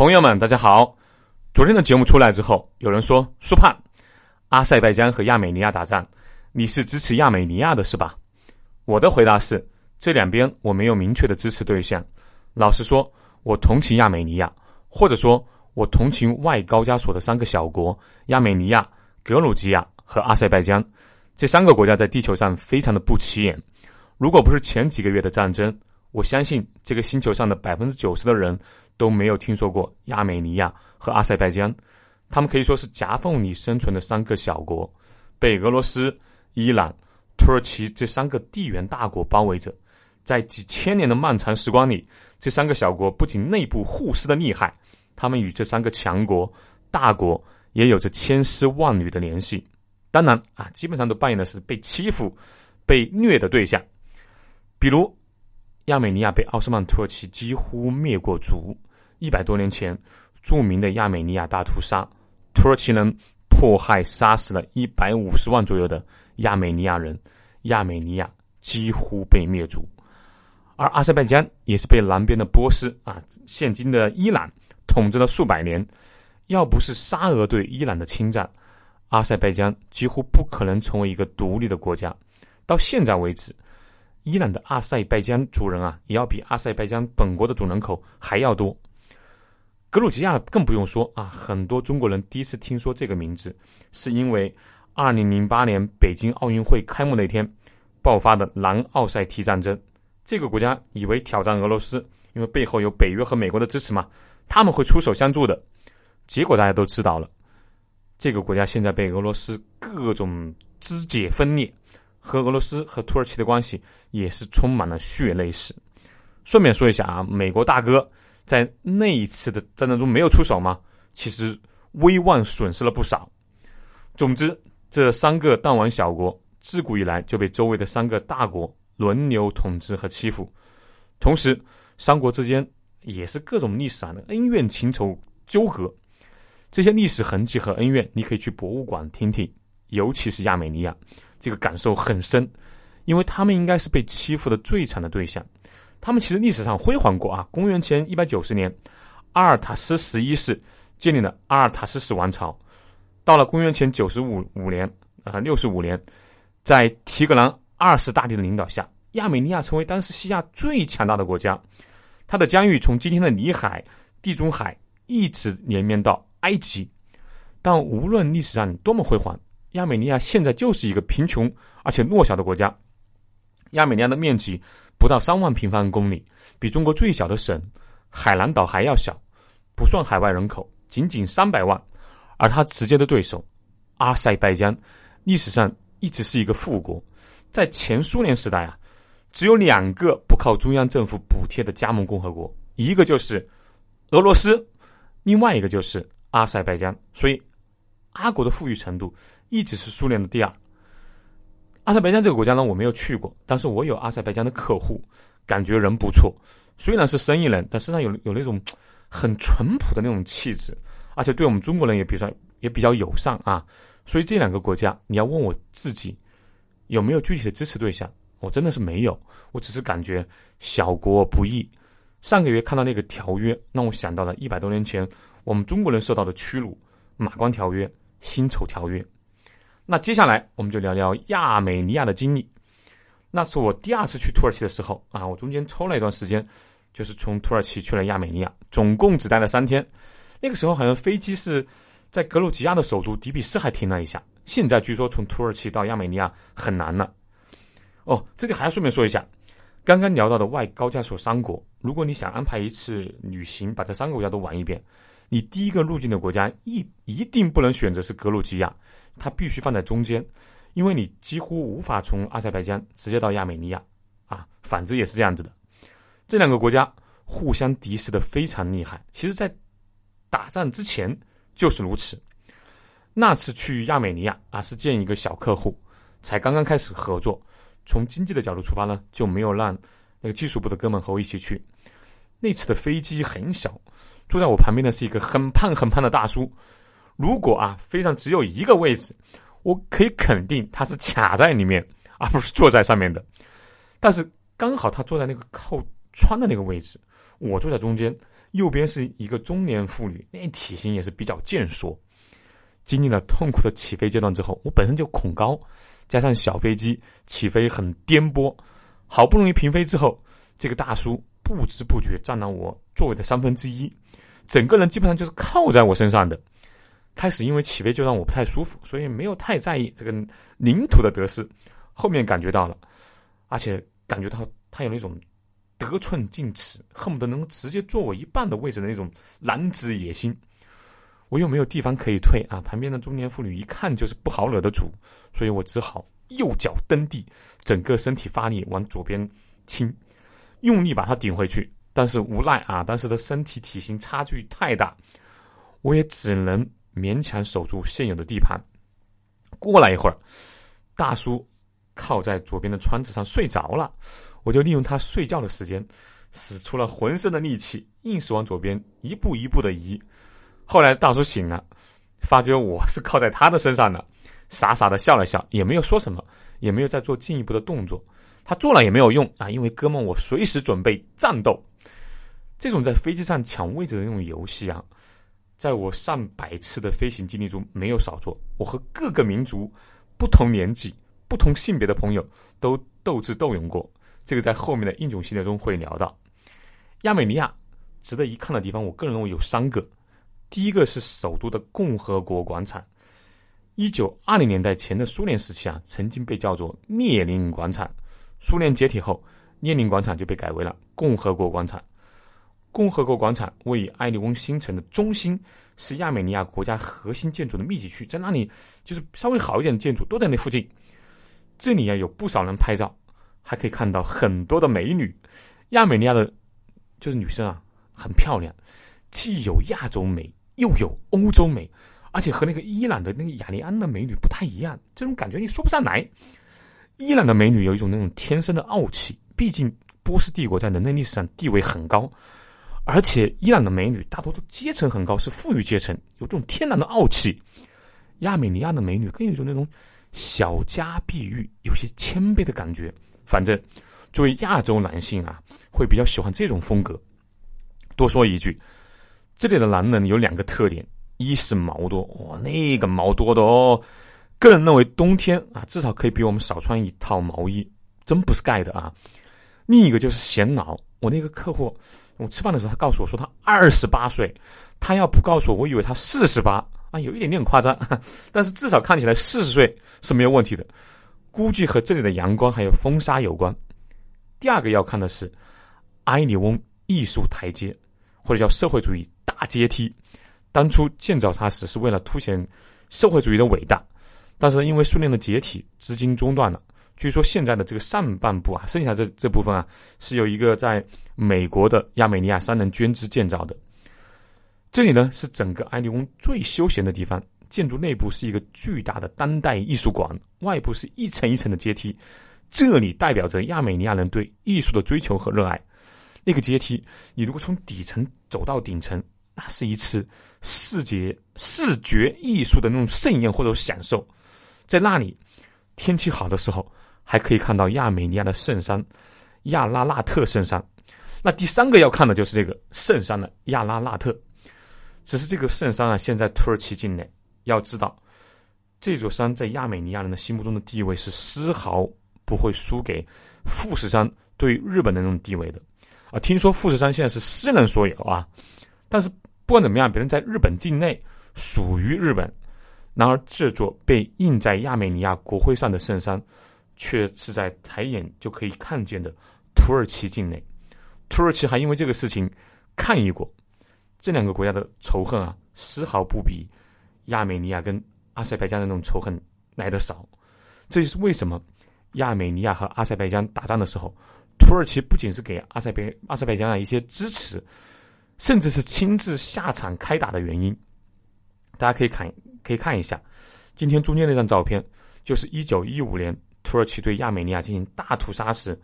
朋友们，大家好。昨天的节目出来之后，有人说：“苏盼，阿塞拜疆和亚美尼亚打仗，你是支持亚美尼亚的是吧？”我的回答是：这两边我没有明确的支持对象。老实说，我同情亚美尼亚，或者说，我同情外高加索的三个小国：亚美尼亚、格鲁吉亚和阿塞拜疆。这三个国家在地球上非常的不起眼。如果不是前几个月的战争，我相信这个星球上的百分之九十的人都没有听说过亚美尼亚和阿塞拜疆，他们可以说是夹缝里生存的三个小国，被俄罗斯、伊朗、土耳其这三个地缘大国包围着。在几千年的漫长时光里，这三个小国不仅内部互撕的厉害，他们与这三个强国、大国也有着千丝万缕的联系。当然啊，基本上都扮演的是被欺负、被虐的对象，比如。亚美尼亚被奥斯曼土耳其几乎灭过族。一百多年前，著名的亚美尼亚大屠杀，土耳其人迫害杀死了一百五十万左右的亚美尼亚人，亚美尼亚几乎被灭族。而阿塞拜疆也是被南边的波斯啊，现今的伊朗统治了数百年。要不是沙俄对伊朗的侵占，阿塞拜疆几乎不可能成为一个独立的国家。到现在为止。伊朗的阿塞拜疆族人啊，也要比阿塞拜疆本国的总人口还要多。格鲁吉亚更不用说啊，很多中国人第一次听说这个名字，是因为二零零八年北京奥运会开幕那天爆发的南奥塞梯战争。这个国家以为挑战俄罗斯，因为背后有北约和美国的支持嘛，他们会出手相助的。结果大家都知道了，这个国家现在被俄罗斯各种肢解分裂。和俄罗斯和土耳其的关系也是充满了血泪史。顺便说一下啊，美国大哥在那一次的战争中没有出手吗？其实威望损失了不少。总之，这三个弹丸小国自古以来就被周围的三个大国轮流统治和欺负，同时三国之间也是各种历史上的恩怨情仇纠葛。这些历史痕迹和恩怨，你可以去博物馆听听，尤其是亚美尼亚。这个感受很深，因为他们应该是被欺负的最惨的对象。他们其实历史上辉煌过啊！公元前一百九十年，阿尔塔斯十一世建立了阿尔塔斯史王朝。到了公元前九十五五年啊，六十五年，在提格兰二世大帝的领导下，亚美尼亚成为当时西亚最强大的国家。它的疆域从今天的里海、地中海一直连绵到埃及。但无论历史上多么辉煌，亚美尼亚现在就是一个贫穷而且弱小的国家。亚美尼亚的面积不到三万平方公里，比中国最小的省海南岛还要小，不算海外人口，仅仅三百万。而他直接的对手阿塞拜疆，历史上一直是一个富国，在前苏联时代啊，只有两个不靠中央政府补贴的加盟共和国，一个就是俄罗斯，另外一个就是阿塞拜疆。所以。阿国的富裕程度一直是苏联的第二。阿塞拜疆这个国家呢，我没有去过，但是我有阿塞拜疆的客户，感觉人不错。虽然是生意人，但身上有有那种很淳朴的那种气质，而且对我们中国人也比较也比较友善啊。所以这两个国家，你要问我自己有没有具体的支持对象，我真的是没有。我只是感觉小国不易。上个月看到那个条约，让我想到了一百多年前我们中国人受到的屈辱——马关条约。辛丑条约，那接下来我们就聊聊亚美尼亚的经历。那是我第二次去土耳其的时候啊，我中间抽了一段时间，就是从土耳其去了亚美尼亚，总共只待了三天。那个时候好像飞机是在格鲁吉亚的首都迪比斯还停了一下。现在据说从土耳其到亚美尼亚很难了。哦，这里还要顺便说一下，刚刚聊到的外高加索三国，如果你想安排一次旅行，把这三个国家都玩一遍。你第一个入境的国家一一定不能选择是格鲁吉亚，它必须放在中间，因为你几乎无法从阿塞拜疆直接到亚美尼亚，啊，反之也是这样子的。这两个国家互相敌视的非常厉害，其实在打仗之前就是如此。那次去亚美尼亚啊，是见一个小客户，才刚刚开始合作，从经济的角度出发呢，就没有让那个技术部的哥们和我一起去。那次的飞机很小。坐在我旁边的是一个很胖很胖的大叔。如果啊，飞上只有一个位置，我可以肯定他是卡在里面，而不是坐在上面的。但是刚好他坐在那个靠窗的那个位置，我坐在中间，右边是一个中年妇女，那体型也是比较健硕。经历了痛苦的起飞阶段之后，我本身就恐高，加上小飞机起飞很颠簸，好不容易平飞之后，这个大叔不知不觉占了我座位的三分之一，整个人基本上就是靠在我身上的。开始因为起飞就让我不太舒服，所以没有太在意这个领土的得失。后面感觉到了，而且感觉到他有那种得寸进尺，恨不得能直接坐我一半的位置的那种男子野心。我又没有地方可以退啊！旁边的中年妇女一看就是不好惹的主，所以我只好右脚蹬地，整个身体发力往左边倾，用力把她顶回去。但是无奈啊，当时的身体体型差距太大，我也只能勉强守住现有的地盘。过了一会儿，大叔靠在左边的窗子上睡着了，我就利用他睡觉的时间，使出了浑身的力气，硬是往左边一步一步的移。后来大叔醒了，发觉我是靠在他的身上的，傻傻的笑了笑，也没有说什么，也没有再做进一步的动作。他做了也没有用啊，因为哥们，我随时准备战斗。这种在飞机上抢位置的那种游戏啊，在我上百次的飞行经历中没有少做。我和各个民族、不同年纪、不同性别的朋友都斗智斗勇过。这个在后面的英雄系列中会聊到。亚美尼亚值得一看的地方，我个人认为有三个。第一个是首都的共和国广场，一九二零年代前的苏联时期啊，曾经被叫做列宁广场。苏联解体后，列宁广场就被改为了共和国广场。共和国广场位于埃利翁新城的中心，是亚美尼亚国家核心建筑的密集区，在那里就是稍微好一点的建筑都在那附近。这里啊有不少人拍照，还可以看到很多的美女。亚美尼亚的，就是女生啊，很漂亮，既有亚洲美。又有欧洲美，而且和那个伊朗的那个雅利安的美女不太一样，这种感觉你说不上来。伊朗的美女有一种那种天生的傲气，毕竟波斯帝国在人类历史上地位很高，而且伊朗的美女大多都阶层很高，是富裕阶层，有这种天然的傲气。亚美尼亚的美女更有一种那种小家碧玉，有些谦卑的感觉。反正作为亚洲男性啊，会比较喜欢这种风格。多说一句。这里的男人有两个特点：一是毛多，哇，那个毛多的哦。个人认为，冬天啊，至少可以比我们少穿一套毛衣，真不是盖的啊。另一个就是显老。我那个客户，我吃饭的时候，他告诉我说他二十八岁，他要不告诉我，我以为他四十八啊，有一点点夸张，但是至少看起来四十岁是没有问题的。估计和这里的阳光还有风沙有关。第二个要看的是埃里翁艺术台阶，或者叫社会主义。大阶梯，当初建造它时是为了凸显社会主义的伟大，但是因为苏联的解体，资金中断了。据说现在的这个上半部啊，剩下这这部分啊，是有一个在美国的亚美尼亚商人捐资建造的。这里呢是整个埃利翁最休闲的地方，建筑内部是一个巨大的当代艺术馆，外部是一层一层的阶梯，这里代表着亚美尼亚人对艺术的追求和热爱。那个阶梯，你如果从底层走到顶层。那是一次视觉视觉艺术的那种盛宴或者享受，在那里，天气好的时候还可以看到亚美尼亚的圣山亚拉纳特圣山。那第三个要看的就是这个圣山的亚拉纳特。只是这个圣山啊，现在土耳其境内。要知道，这座山在亚美尼亚人的心目中的地位是丝毫不会输给富士山对日本的那种地位的。啊，听说富士山现在是私人所有啊，但是。不管怎么样，别人在日本境内属于日本，然而这座被印在亚美尼亚国徽上的圣山，却是在抬眼就可以看见的土耳其境内。土耳其还因为这个事情抗议过。这两个国家的仇恨啊，丝毫不比亚美尼亚跟阿塞拜疆的那种仇恨来的少。这就是为什么亚美尼亚和阿塞拜疆打仗的时候，土耳其不仅是给阿塞拜阿塞拜疆啊一些支持。甚至是亲自下场开打的原因，大家可以看，可以看一下，今天中间那张照片，就是一九一五年土耳其对亚美尼亚进行大屠杀时，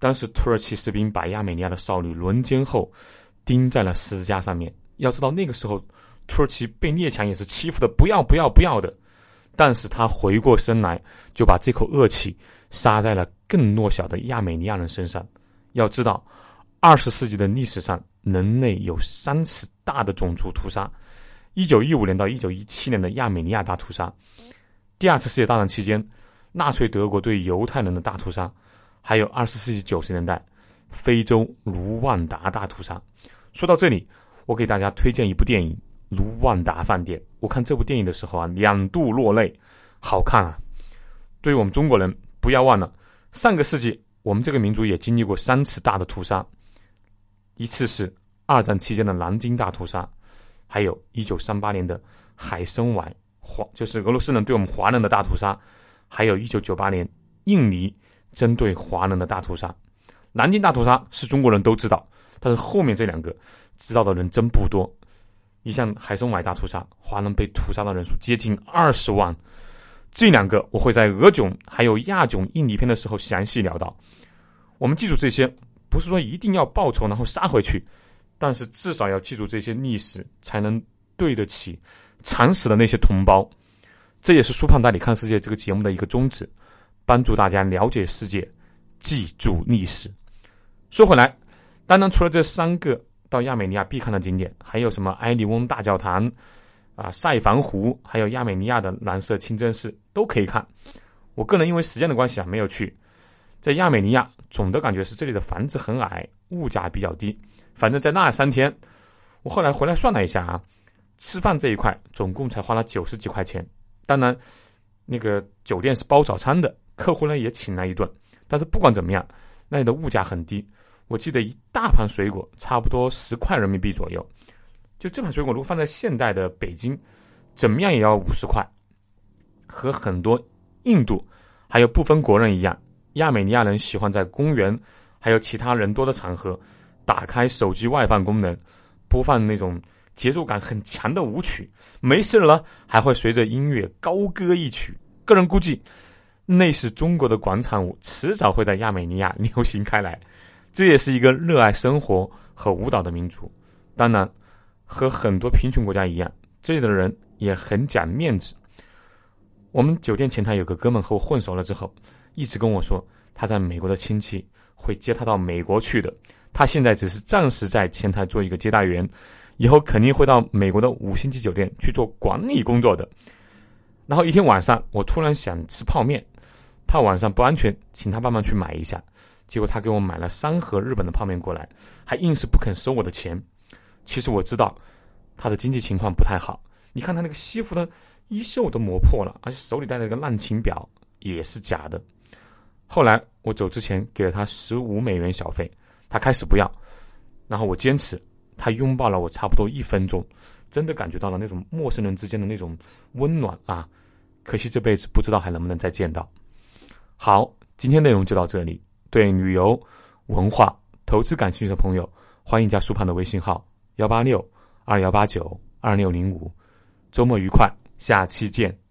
当时土耳其士兵把亚美尼亚的少女轮奸后，钉在了十字架上面。要知道那个时候，土耳其被列强也是欺负的不要不要不要的，但是他回过身来，就把这口恶气撒在了更弱小的亚美尼亚人身上。要知道。二十世纪的历史上，人类有三次大的种族屠杀：一九一五年到一九一七年的亚美尼亚大屠杀，第二次世界大战期间纳粹德国对犹太人的大屠杀，还有二十世纪九十年代非洲卢旺达大屠杀。说到这里，我给大家推荐一部电影《卢旺达饭店》。我看这部电影的时候啊，两度落泪，好看啊！对于我们中国人，不要忘了上个世纪我们这个民族也经历过三次大的屠杀。一次是二战期间的南京大屠杀，还有一九三八年的海参崴华，就是俄罗斯人对我们华人的大屠杀，还有一九九八年印尼针对华人的大屠杀。南京大屠杀是中国人都知道，但是后面这两个知道的人真不多。你像海参崴大屠杀，华人被屠杀的人数接近二十万。这两个我会在俄囧还有亚囧印尼篇的时候详细聊到。我们记住这些。不是说一定要报仇然后杀回去，但是至少要记住这些历史，才能对得起惨死的那些同胞。这也是苏胖带你看世界这个节目的一个宗旨，帮助大家了解世界，记住历史。说回来，当然除了这三个到亚美尼亚必看的景点，还有什么埃利翁大教堂、啊塞凡湖，还有亚美尼亚的蓝色清真寺都可以看。我个人因为时间的关系啊，没有去。在亚美尼亚，总的感觉是这里的房子很矮，物价比较低。反正，在那三天，我后来回来算了一下啊，吃饭这一块总共才花了九十几块钱。当然，那个酒店是包早餐的，客户呢也请了一顿。但是不管怎么样，那里的物价很低。我记得一大盘水果差不多十块人民币左右。就这盘水果，如果放在现代的北京，怎么样也要五十块。和很多印度还有部分国人一样。亚美尼亚人喜欢在公园，还有其他人多的场合，打开手机外放功能，播放那种节奏感很强的舞曲。没事了，还会随着音乐高歌一曲。个人估计，那是中国的广场舞，迟早会在亚美尼亚流行开来。这也是一个热爱生活和舞蹈的民族。当然，和很多贫穷国家一样，这里的人也很讲面子。我们酒店前台有个哥们和我混熟了之后。一直跟我说，他在美国的亲戚会接他到美国去的。他现在只是暂时在前台做一个接待员，以后肯定会到美国的五星级酒店去做管理工作的。然后一天晚上，我突然想吃泡面，怕晚上不安全，请他帮忙去买一下。结果他给我买了三盒日本的泡面过来，还硬是不肯收我的钱。其实我知道他的经济情况不太好，你看他那个西服的衣袖都磨破了，而且手里戴了一个烂琴表，也是假的。后来我走之前给了他十五美元小费，他开始不要，然后我坚持，他拥抱了我差不多一分钟，真的感觉到了那种陌生人之间的那种温暖啊！可惜这辈子不知道还能不能再见到。好，今天内容就到这里。对旅游、文化、投资感兴趣的朋友，欢迎加苏胖的微信号幺八六二幺八九二六零五。周末愉快，下期见。